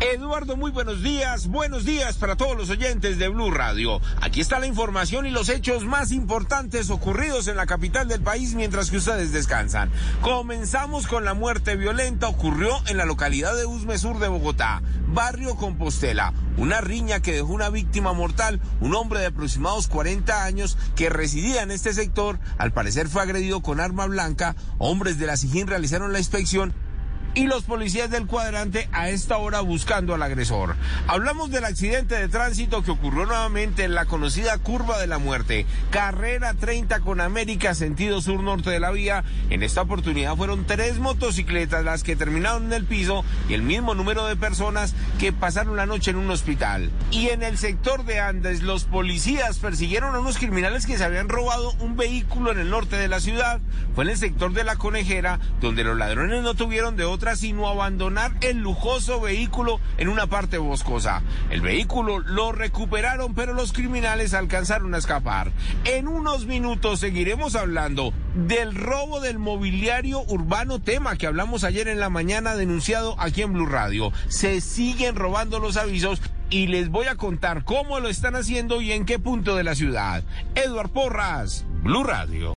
Eduardo, muy buenos días. Buenos días para todos los oyentes de Blue Radio. Aquí está la información y los hechos más importantes ocurridos en la capital del país mientras que ustedes descansan. Comenzamos con la muerte violenta. Ocurrió en la localidad de Usme Sur de Bogotá, barrio Compostela. Una riña que dejó una víctima mortal, un hombre de aproximados 40 años que residía en este sector, al parecer fue agredido con arma blanca. Hombres de la SIGIN realizaron la inspección y los policías del cuadrante a esta hora buscando al agresor. Hablamos del accidente de tránsito que ocurrió nuevamente en la conocida curva de la muerte, carrera 30 con América, sentido sur-norte de la vía. En esta oportunidad fueron tres motocicletas las que terminaron en el piso y el mismo número de personas que pasaron la noche en un hospital. Y en el sector de Andes, los policías persiguieron a unos criminales que se habían robado un vehículo en el norte de la ciudad. Fue en el sector de la conejera, donde los ladrones no tuvieron de otra sino abandonar el lujoso vehículo en una parte boscosa. El vehículo lo recuperaron, pero los criminales alcanzaron a escapar. En unos minutos seguiremos hablando del robo del mobiliario urbano, tema que hablamos ayer en la mañana denunciado aquí en Blue Radio. Se siguen robando los avisos y les voy a contar cómo lo están haciendo y en qué punto de la ciudad. Eduard Porras, Blue Radio.